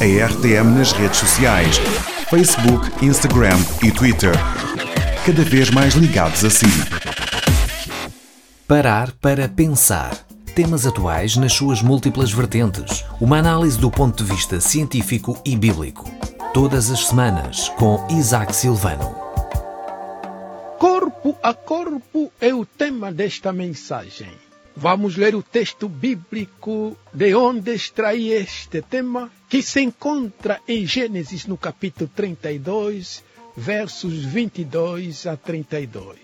a RTM nas redes sociais: Facebook, Instagram e Twitter. Cada vez mais ligados a si. Parar para pensar. Temas atuais nas suas múltiplas vertentes. Uma análise do ponto de vista científico e bíblico. Todas as semanas com Isaac Silvano. Corpo a corpo é o tema desta mensagem. Vamos ler o texto bíblico de onde extraí este tema, que se encontra em Gênesis no capítulo 32, versos 22 a 32.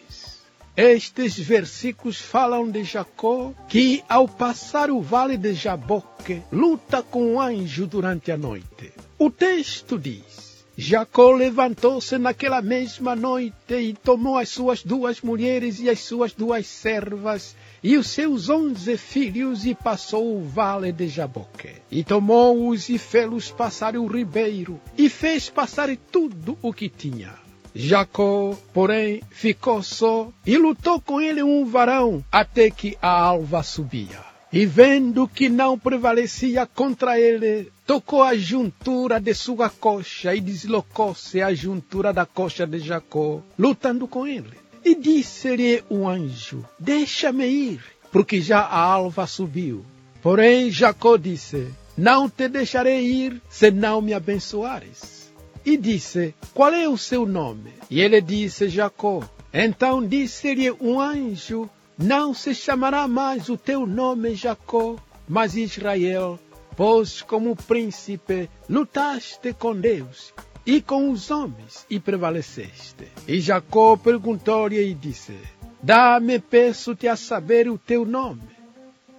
Estes versículos falam de Jacó, que ao passar o vale de Jaboque, luta com o anjo durante a noite. O texto diz: Jacó levantou-se naquela mesma noite e tomou as suas duas mulheres e as suas duas servas e os seus onze filhos e passou o vale de Jaboque. E tomou-os e fê-los passar o ribeiro e fez passar tudo o que tinha. Jacó, porém, ficou só e lutou com ele um varão até que a alva subia. E vendo que não prevalecia contra ele, tocou a juntura de sua coxa e deslocou-se a juntura da coxa de Jacó, lutando com ele. E disse-lhe o anjo: Deixa-me ir, porque já a alva subiu. Porém, Jacó disse: Não te deixarei ir, se não me abençoares. E disse: Qual é o seu nome? E ele disse: Jacó. Então disse-lhe um anjo: não se chamará mais o teu nome Jacó, mas Israel, pois como príncipe lutaste com Deus e com os homens e prevaleceste. E Jacó perguntou-lhe e disse: Dá-me, peço-te a saber o teu nome.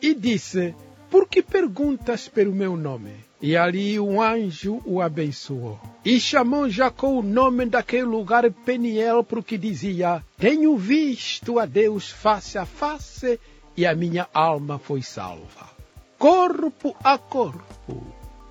E disse: Por que perguntas pelo meu nome? E ali um anjo o abençoou. E chamou Jacó o nome daquele lugar Peniel, porque dizia: Tenho visto a Deus face a face, e a minha alma foi salva. Corpo a corpo,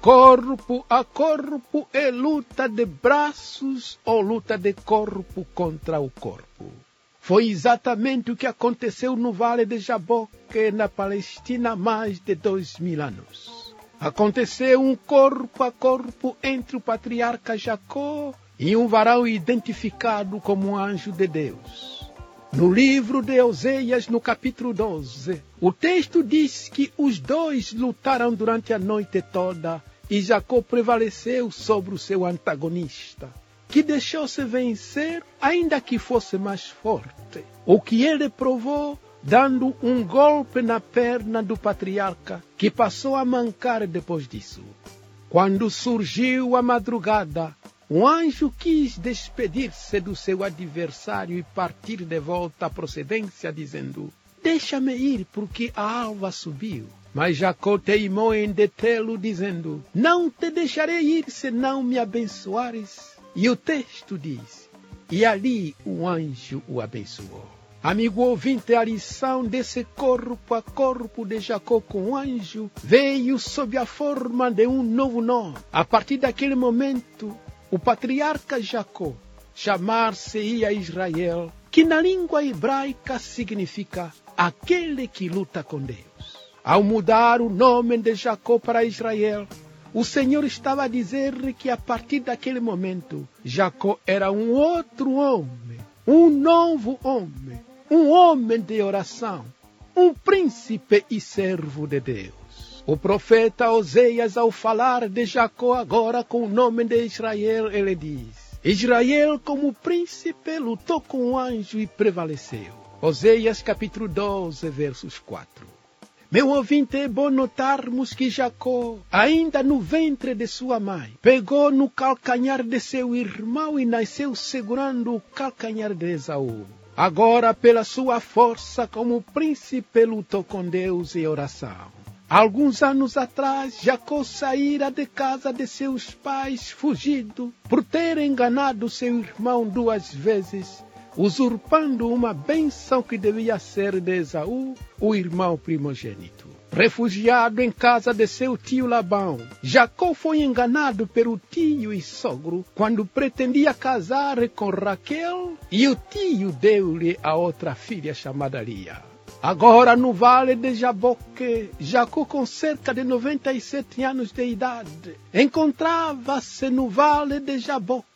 corpo a corpo é luta de braços ou luta de corpo contra o corpo. Foi exatamente o que aconteceu no Vale de Jaboque, na Palestina, há mais de dois mil anos. Aconteceu um corpo a corpo entre o patriarca Jacó e um varão identificado como um anjo de Deus. No livro de Oseias, no capítulo 12, o texto diz que os dois lutaram durante a noite toda e Jacó prevaleceu sobre o seu antagonista, que deixou-se vencer, ainda que fosse mais forte. O que ele provou dando um golpe na perna do patriarca, que passou a mancar depois disso. Quando surgiu a madrugada, um anjo quis despedir-se do seu adversário e partir de volta à procedência, dizendo: Deixa-me ir, porque a alva subiu. Mas Jacó teimou em detê-lo, dizendo: Não te deixarei ir se não me abençoares. E o texto diz: E ali o anjo o abençoou. Amigo ouvinte, a lição desse corpo a corpo de Jacó com o anjo veio sob a forma de um novo nome. A partir daquele momento, o patriarca Jacó chamar-se-ia Israel, que na língua hebraica significa aquele que luta com Deus. Ao mudar o nome de Jacó para Israel, o Senhor estava a dizer que a partir daquele momento, Jacó era um outro homem, um novo homem um homem de oração, um príncipe e servo de Deus. O profeta Oseias, ao falar de Jacó agora com o nome de Israel, ele diz: Israel, como príncipe, lutou com o anjo e prevaleceu. Oseias capítulo 12, versos 4. Meu ouvinte, é bom notarmos que Jacó, ainda no ventre de sua mãe, pegou no calcanhar de seu irmão e nasceu segurando o calcanhar de Esaú. Agora, pela sua força como príncipe, lutou com Deus em oração. Alguns anos atrás, Jacó saíra de casa de seus pais fugido por ter enganado seu irmão duas vezes, usurpando uma bênção que devia ser de Esaú, o irmão primogênito refugiado em casa de seu tio Labão. Jacó foi enganado pelo tio e sogro quando pretendia casar com Raquel e o tio deu-lhe a outra filha chamada Lia. Agora no vale de Jaboque, Jacó com cerca de 97 anos de idade, encontrava-se no vale de Jaboque,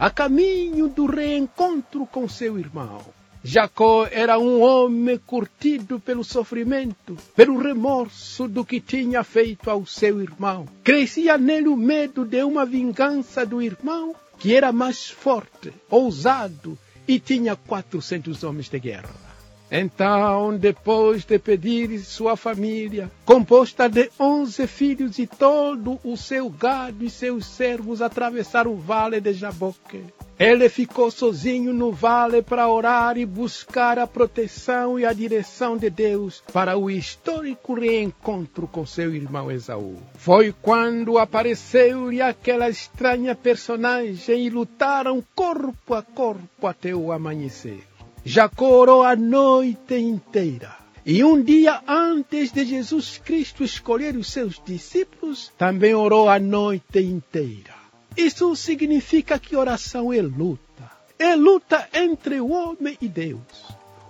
a caminho do reencontro com seu irmão. Jacó era um homem curtido pelo sofrimento, pelo remorso do que tinha feito ao seu irmão. Crescia nele o medo de uma vingança do irmão, que era mais forte, ousado e tinha 400 homens de guerra. Então, depois de pedir sua família, composta de onze filhos e todo o seu gado e seus servos, atravessar o vale de Jaboque, ele ficou sozinho no vale para orar e buscar a proteção e a direção de Deus para o histórico reencontro com seu irmão Esaú. Foi quando apareceu-lhe aquela estranha personagem e lutaram corpo a corpo até o amanhecer. Jacó orou a noite inteira. E um dia antes de Jesus Cristo escolher os seus discípulos, também orou a noite inteira. Isso significa que oração é luta. É luta entre o homem e Deus.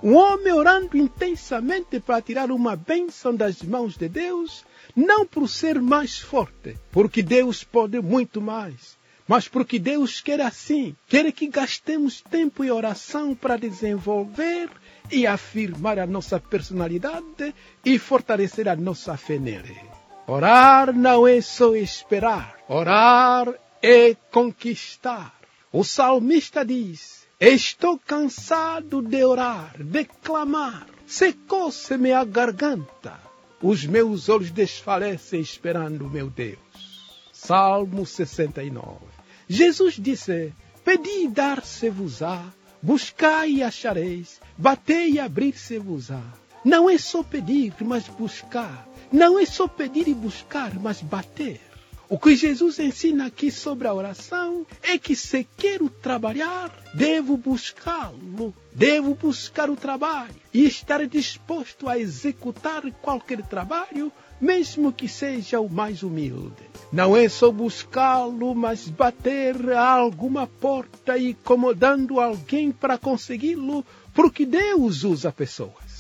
Um homem orando intensamente para tirar uma bênção das mãos de Deus, não por ser mais forte, porque Deus pode muito mais, mas porque Deus quer assim, quer que gastemos tempo em oração para desenvolver e afirmar a nossa personalidade e fortalecer a nossa fé nele. Orar não é só esperar, orar é conquistar. O salmista diz: Estou cansado de orar, de clamar, secou-se-me a garganta, os meus olhos desfalecem esperando o meu Deus. Salmo 69. Jesus disse: Pedi e dar-se-vos-á, buscai e achareis, batei e abrir-se-vos-á. Não é só pedir, mas buscar. Não é só pedir e buscar, mas bater. O que Jesus ensina aqui sobre a oração é que se quero trabalhar, devo buscá-lo, devo buscar o trabalho e estar disposto a executar qualquer trabalho mesmo que seja o mais humilde. Não é só buscá-lo, mas bater a alguma porta e incomodando alguém para consegui-lo, porque Deus usa pessoas.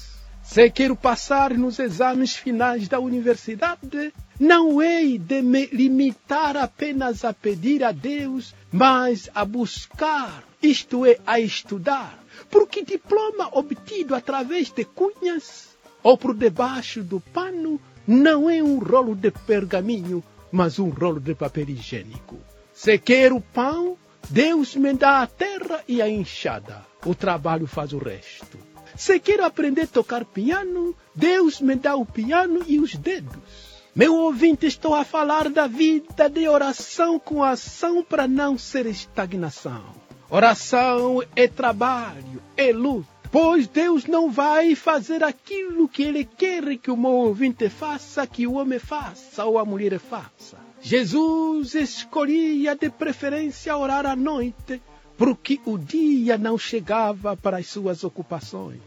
Se quero passar nos exames finais da universidade, não hei de me limitar apenas a pedir a Deus, mas a buscar, isto é, a estudar, porque diploma obtido através de cunhas ou por debaixo do pano não é um rolo de pergaminho, mas um rolo de papel higiênico. Se quer o pão, Deus me dá a terra e a enxada. O trabalho faz o resto. Se quer aprender a tocar piano, Deus me dá o piano e os dedos. Meu ouvinte, estou a falar da vida de oração com ação para não ser estagnação. Oração é trabalho, é luta Pois Deus não vai fazer aquilo que Ele quer que o ouvinte faça, que o homem faça ou a mulher faça. Jesus escolhia de preferência orar à noite, porque o dia não chegava para as suas ocupações.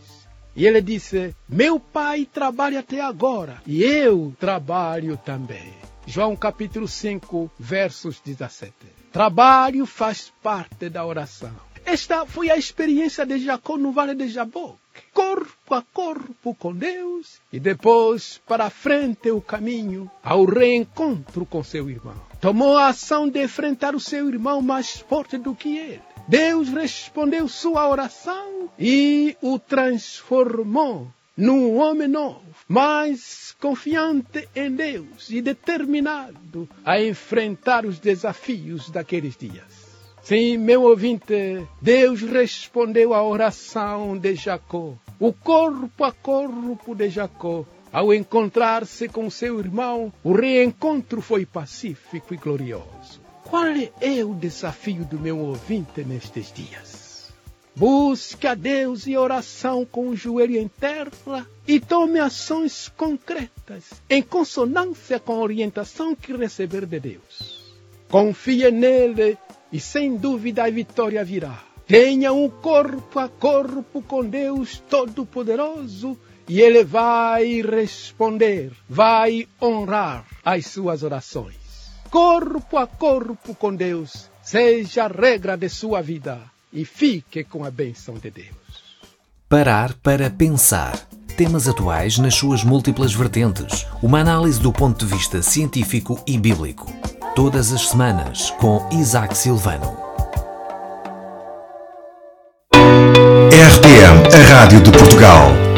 E ele disse: Meu pai trabalha até agora, e eu trabalho também. João capítulo 5, versos 17. Trabalho faz parte da oração. Esta foi a experiência de Jacó no Vale de Jaboque. Corpo a corpo com Deus e depois para frente o caminho ao reencontro com seu irmão. Tomou a ação de enfrentar o seu irmão mais forte do que ele. Deus respondeu sua oração e o transformou num homem novo, mais confiante em Deus e determinado a enfrentar os desafios daqueles dias. Sim, meu ouvinte, Deus respondeu à oração de Jacó, o corpo a corpo de Jacó. Ao encontrar-se com seu irmão, o reencontro foi pacífico e glorioso. Qual é o desafio do meu ouvinte nestes dias? Busque a Deus em oração com o joelho em terra e tome ações concretas em consonância com a orientação que receber de Deus. Confie nele e sem dúvida a vitória virá. Tenha um corpo a corpo com Deus Todo-Poderoso e Ele vai responder, vai honrar as suas orações. Corpo a corpo com Deus, seja a regra de sua vida e fique com a bênção de Deus. Parar para pensar Temas atuais nas suas múltiplas vertentes. Uma análise do ponto de vista científico e bíblico. Todas as semanas com Isaac Silvano. RTM, a Rádio de Portugal.